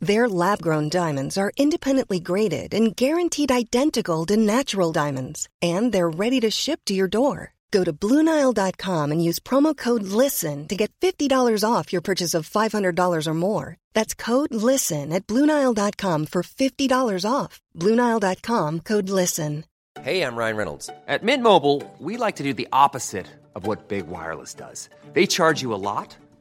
Their lab grown diamonds are independently graded and guaranteed identical to natural diamonds, and they're ready to ship to your door. Go to Bluenile.com and use promo code LISTEN to get $50 off your purchase of $500 or more. That's code LISTEN at Bluenile.com for $50 off. Bluenile.com code LISTEN. Hey, I'm Ryan Reynolds. At Mint Mobile, we like to do the opposite of what Big Wireless does. They charge you a lot,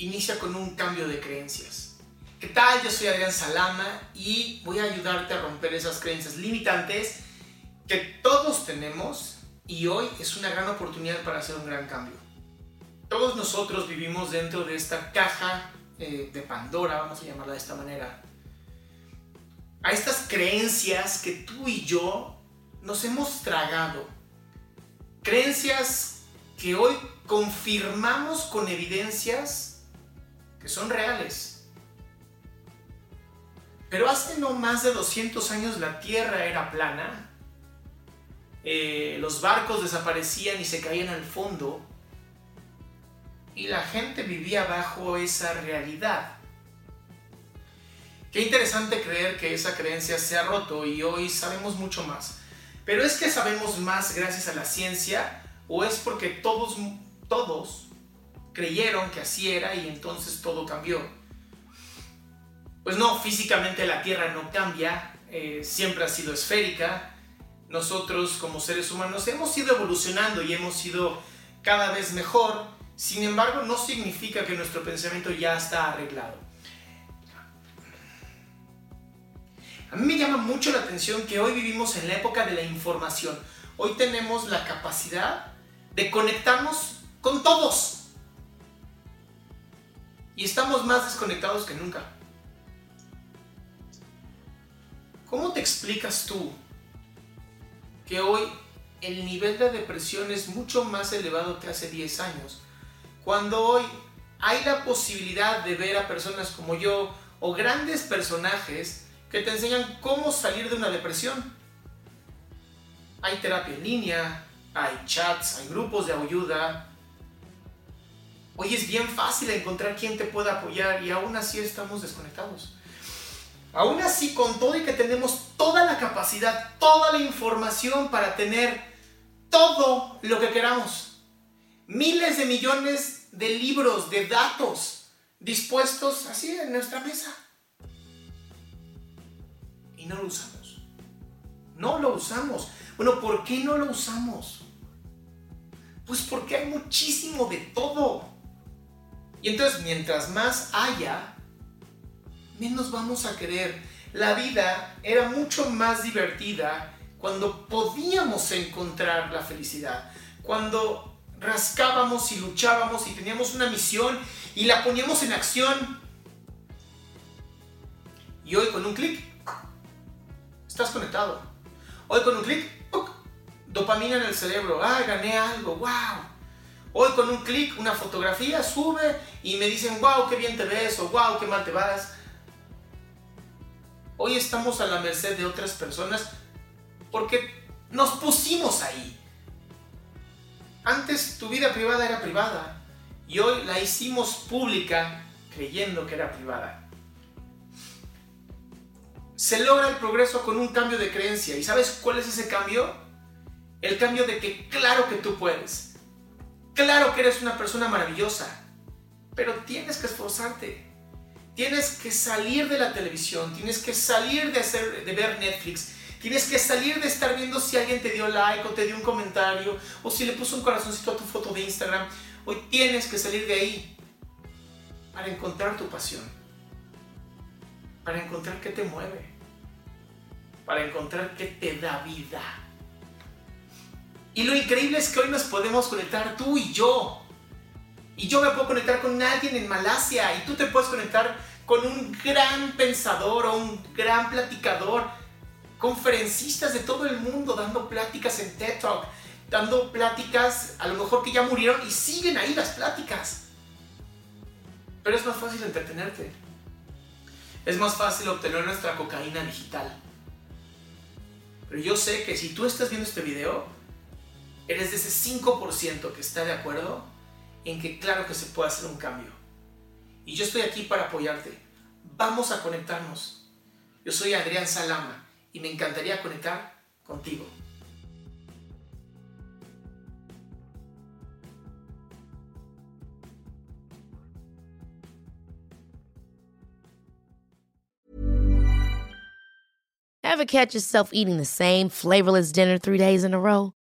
inicia con un cambio de creencias. ¿Qué tal? Yo soy Adrián Salama y voy a ayudarte a romper esas creencias limitantes que todos tenemos y hoy es una gran oportunidad para hacer un gran cambio. Todos nosotros vivimos dentro de esta caja eh, de Pandora, vamos a llamarla de esta manera. A estas creencias que tú y yo nos hemos tragado. Creencias que hoy confirmamos con evidencias que son reales. Pero hace no más de 200 años la Tierra era plana eh, los barcos desaparecían y se caían al fondo y la gente vivía bajo esa realidad. Qué interesante creer que esa creencia se ha roto y hoy sabemos mucho más. Pero es que sabemos más gracias a la ciencia o es porque todos, todos creyeron que así era y entonces todo cambió. Pues no, físicamente la Tierra no cambia, eh, siempre ha sido esférica, nosotros como seres humanos hemos ido evolucionando y hemos ido cada vez mejor, sin embargo no significa que nuestro pensamiento ya está arreglado. A mí me llama mucho la atención que hoy vivimos en la época de la información. Hoy tenemos la capacidad de conectarnos con todos. Y estamos más desconectados que nunca. ¿Cómo te explicas tú que hoy el nivel de depresión es mucho más elevado que hace 10 años. Cuando hoy hay la posibilidad de ver a personas como yo o grandes personajes que te enseñan cómo salir de una depresión. Hay terapia en línea, hay chats, hay grupos de ayuda. Hoy es bien fácil encontrar quien te pueda apoyar y aún así estamos desconectados. Aún así, con todo y que tenemos toda la capacidad, toda la información para tener todo lo que queramos. Miles de millones de libros, de datos dispuestos así en nuestra mesa. Y no lo usamos. No lo usamos. Bueno, ¿por qué no lo usamos? Pues porque hay muchísimo de todo. Y entonces, mientras más haya, menos vamos a querer. La vida era mucho más divertida cuando podíamos encontrar la felicidad, cuando rascábamos y luchábamos y teníamos una misión y la poníamos en acción. Y hoy con un clic, estás conectado. Hoy con un clic, dopamina en el cerebro, ah, gané algo, wow. Hoy con un clic, una fotografía sube y me dicen, wow, qué bien te ves o wow, qué mal te vas. Hoy estamos a la merced de otras personas porque nos pusimos ahí. Antes tu vida privada era privada y hoy la hicimos pública creyendo que era privada. Se logra el progreso con un cambio de creencia. ¿Y sabes cuál es ese cambio? El cambio de que claro que tú puedes. Claro que eres una persona maravillosa. Pero tienes que esforzarte. Tienes que salir de la televisión, tienes que salir de, hacer, de ver Netflix, Tienes que salir de estar viendo si alguien te dio like o te dio un comentario o si le puso un corazoncito a tu foto de Instagram. Hoy tienes que salir de ahí para encontrar tu pasión, para encontrar qué te mueve, para encontrar qué te da vida. Y lo increíble es que hoy nos podemos conectar tú y yo. Y yo me puedo conectar con alguien en Malasia y tú te puedes conectar con un gran pensador o un gran platicador, conferencistas de todo el mundo dando pláticas en TED Talk, dando pláticas a lo mejor que ya murieron y siguen ahí las pláticas. Pero es más fácil entretenerte. Es más fácil obtener nuestra cocaína digital. Pero yo sé que si tú estás viendo este video, eres de ese 5% que está de acuerdo en que claro que se puede hacer un cambio. Y yo estoy aquí para apoyarte. Vamos a conectarnos. Yo soy Adrián Salama y me encantaría conectar contigo. Ever catch yourself eating the same flavorless dinner three days in a row?